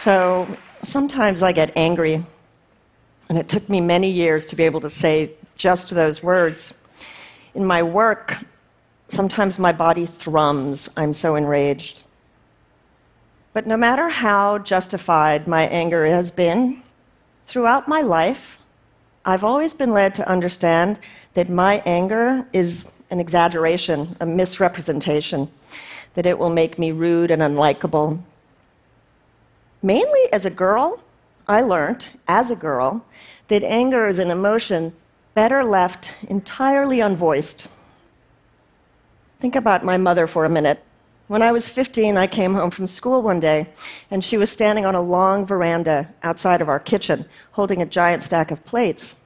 So sometimes I get angry, and it took me many years to be able to say just those words. In my work, sometimes my body thrums. I'm so enraged. But no matter how justified my anger has been, throughout my life, I've always been led to understand that my anger is an exaggeration, a misrepresentation, that it will make me rude and unlikable. Mainly as a girl, I learned, as a girl, that anger is an emotion better left entirely unvoiced. Think about my mother for a minute. When I was 15, I came home from school one day, and she was standing on a long veranda outside of our kitchen, holding a giant stack of plates.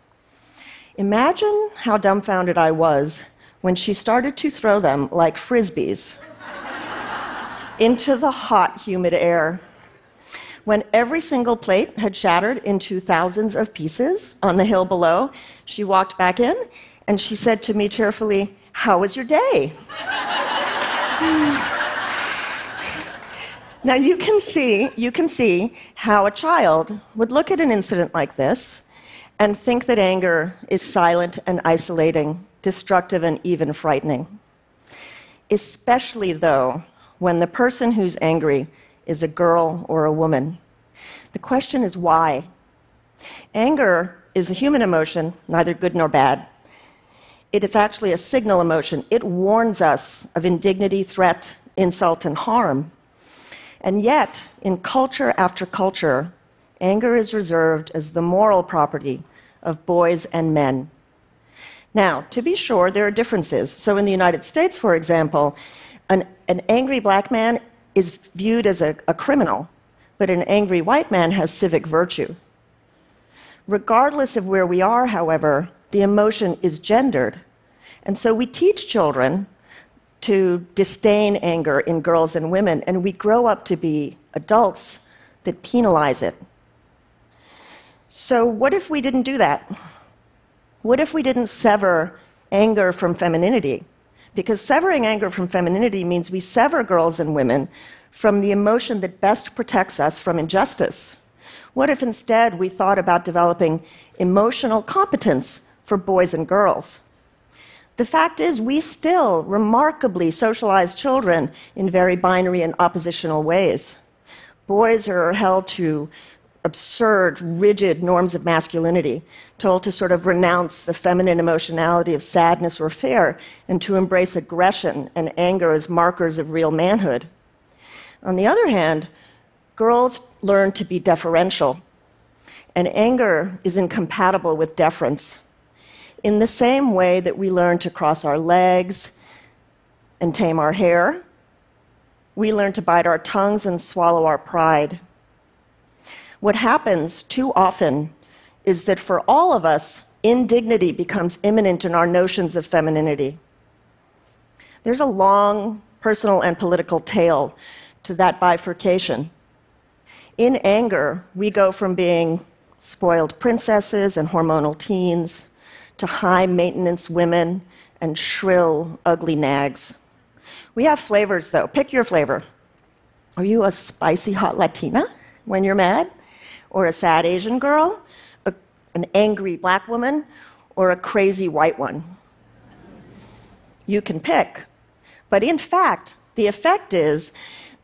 Imagine how dumbfounded I was when she started to throw them like frisbees into the hot, humid air. When every single plate had shattered into thousands of pieces on the hill below, she walked back in and she said to me cheerfully, How was your day? Now you can see, you can see how a child would look at an incident like this and think that anger is silent and isolating, destructive and even frightening. Especially though when the person who's angry is a girl or a woman. The question is why? Anger is a human emotion, neither good nor bad. It is actually a signal emotion. It warns us of indignity, threat, insult, and harm. And yet, in culture after culture, anger is reserved as the moral property of boys and men. Now, to be sure, there are differences. So, in the United States, for example, an, an angry black man is viewed as a, a criminal, but an angry white man has civic virtue. Regardless of where we are, however, the emotion is gendered. And so we teach children to disdain anger in girls and women, and we grow up to be adults that penalize it. So, what if we didn't do that? What if we didn't sever anger from femininity? Because severing anger from femininity means we sever girls and women from the emotion that best protects us from injustice. What if instead we thought about developing emotional competence for boys and girls? The fact is, we still remarkably socialize children in very binary and oppositional ways. Boys are held to absurd, rigid norms of masculinity, told to sort of renounce the feminine emotionality of sadness or fear and to embrace aggression and anger as markers of real manhood. On the other hand, girls learn to be deferential, and anger is incompatible with deference in the same way that we learn to cross our legs and tame our hair, we learn to bite our tongues and swallow our pride. What happens too often is that for all of us, indignity becomes imminent in our notions of femininity. There's a long personal and political tale to that bifurcation. In anger, we go from being spoiled princesses and hormonal teens to high maintenance women and shrill, ugly nags. We have flavors, though. Pick your flavor. Are you a spicy hot Latina when you're mad? Or a sad Asian girl? A, an angry black woman? Or a crazy white one? You can pick. But in fact, the effect is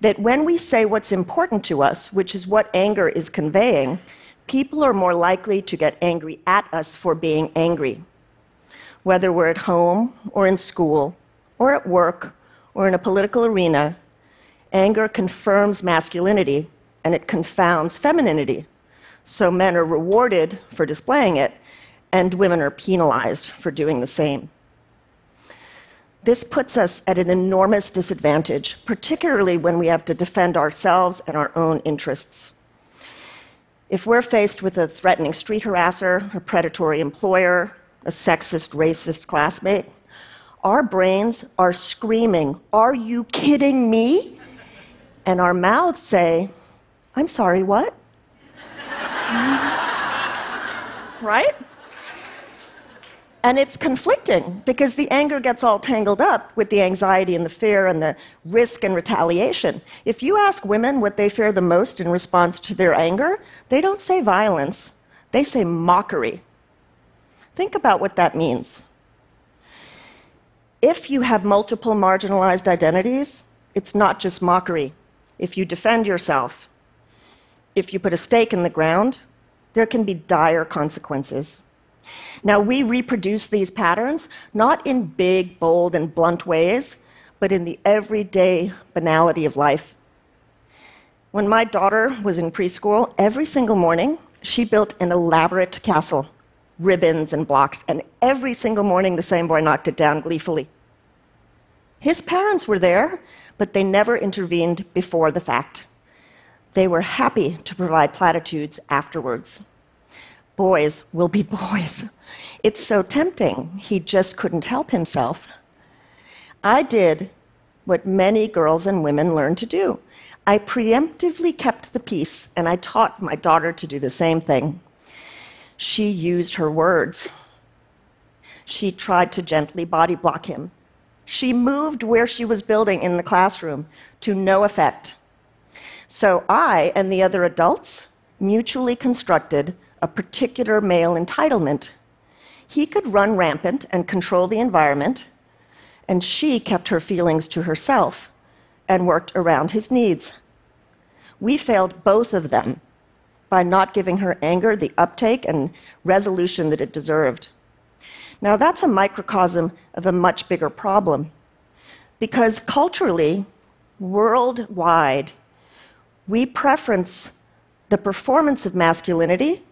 that when we say what's important to us, which is what anger is conveying, people are more likely to get angry at us for being angry. Whether we're at home or in school or at work or in a political arena, anger confirms masculinity and it confounds femininity. So men are rewarded for displaying it, and women are penalized for doing the same. This puts us at an enormous disadvantage, particularly when we have to defend ourselves and our own interests. If we're faced with a threatening street harasser, a predatory employer, a sexist, racist classmate, our brains are screaming, Are you kidding me? And our mouths say, I'm sorry, what? Right? And it's conflicting because the anger gets all tangled up with the anxiety and the fear and the risk and retaliation. If you ask women what they fear the most in response to their anger, they don't say violence, they say mockery. Think about what that means. If you have multiple marginalized identities, it's not just mockery. If you defend yourself, if you put a stake in the ground, there can be dire consequences. Now, we reproduce these patterns not in big, bold, and blunt ways, but in the everyday banality of life. When my daughter was in preschool, every single morning she built an elaborate castle, ribbons and blocks, and every single morning the same boy knocked it down gleefully. His parents were there, but they never intervened before the fact. They were happy to provide platitudes afterwards. Boys will be boys. It's so tempting, he just couldn't help himself. I did what many girls and women learn to do. I preemptively kept the peace, and I taught my daughter to do the same thing. She used her words. She tried to gently body block him. She moved where she was building in the classroom to no effect. So I and the other adults mutually constructed a particular male entitlement. He could run rampant and control the environment, and she kept her feelings to herself and worked around his needs. We failed both of them by not giving her anger the uptake and resolution that it deserved. Now, that's a microcosm of a much bigger problem. Because culturally, worldwide, we preference the performance of masculinity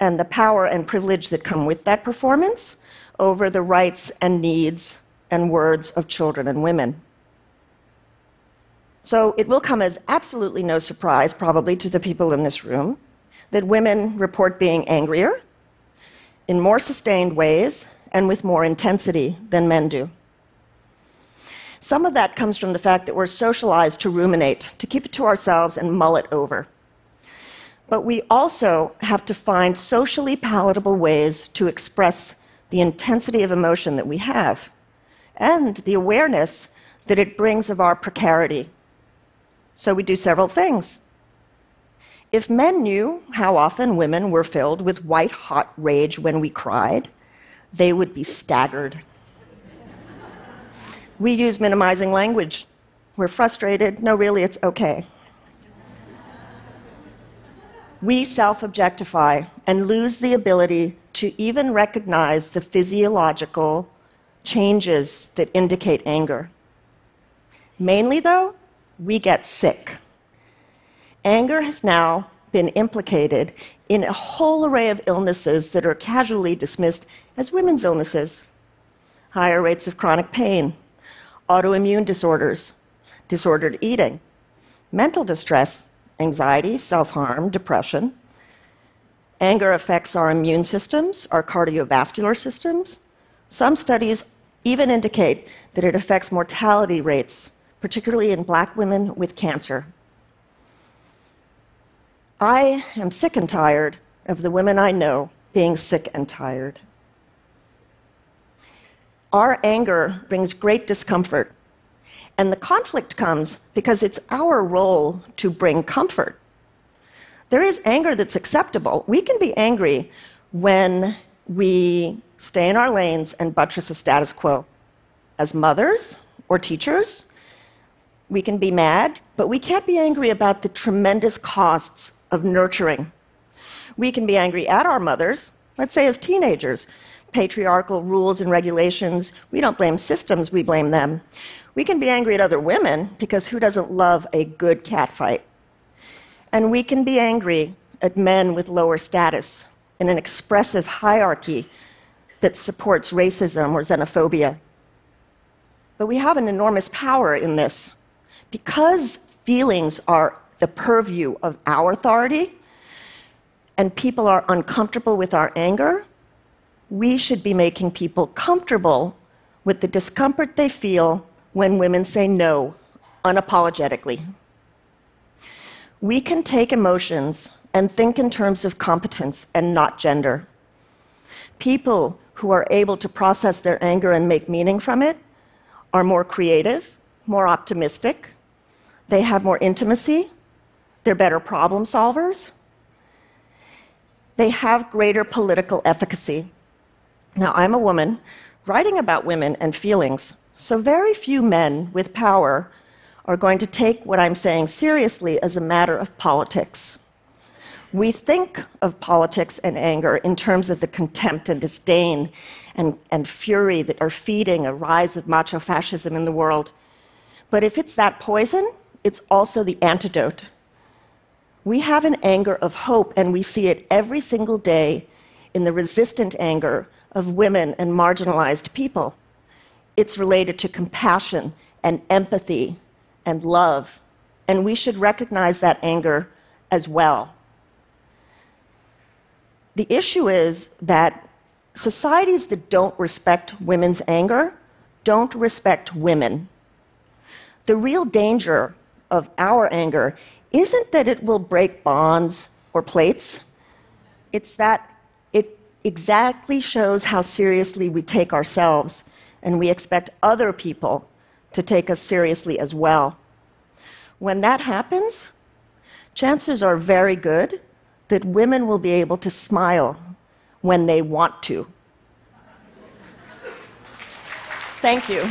and the power and privilege that come with that performance over the rights and needs and words of children and women. So it will come as absolutely no surprise, probably, to the people in this room that women report being angrier in more sustained ways and with more intensity than men do. Some of that comes from the fact that we're socialized to ruminate, to keep it to ourselves and mull it over. But we also have to find socially palatable ways to express the intensity of emotion that we have and the awareness that it brings of our precarity. So we do several things. If men knew how often women were filled with white hot rage when we cried, they would be staggered. We use minimizing language. We're frustrated. No, really, it's okay. we self objectify and lose the ability to even recognize the physiological changes that indicate anger. Mainly, though, we get sick. Anger has now been implicated in a whole array of illnesses that are casually dismissed as women's illnesses higher rates of chronic pain, autoimmune disorders, disordered eating, mental distress, anxiety, self harm, depression. Anger affects our immune systems, our cardiovascular systems. Some studies even indicate that it affects mortality rates, particularly in black women with cancer. I am sick and tired of the women I know being sick and tired. Our anger brings great discomfort, and the conflict comes because it's our role to bring comfort. There is anger that's acceptable. We can be angry when we stay in our lanes and buttress a status quo. As mothers or teachers, we can be mad, but we can't be angry about the tremendous costs of nurturing. We can be angry at our mothers, let's say as teenagers. Patriarchal rules and regulations, we don't blame systems, we blame them. We can be angry at other women because who doesn't love a good catfight? And we can be angry at men with lower status in an expressive hierarchy that supports racism or xenophobia. But we have an enormous power in this. Because feelings are the purview of our authority, and people are uncomfortable with our anger, we should be making people comfortable with the discomfort they feel when women say no unapologetically. We can take emotions and think in terms of competence and not gender. People who are able to process their anger and make meaning from it are more creative, more optimistic, they have more intimacy, they're better problem solvers, they have greater political efficacy. Now, I'm a woman writing about women and feelings, so very few men with power are going to take what I'm saying seriously as a matter of politics. We think of politics and anger in terms of the contempt and disdain and, and fury that are feeding a rise of macho fascism in the world. But if it's that poison, it's also the antidote. We have an anger of hope, and we see it every single day in the resistant anger of women and marginalized people. It's related to compassion and empathy and love, and we should recognize that anger as well. The issue is that societies that don't respect women's anger don't respect women. The real danger of our anger isn't that it will break bonds or plates, it's that it exactly shows how seriously we take ourselves, and we expect other people to take us seriously as well. When that happens, chances are very good that women will be able to smile when they want to. Thank you.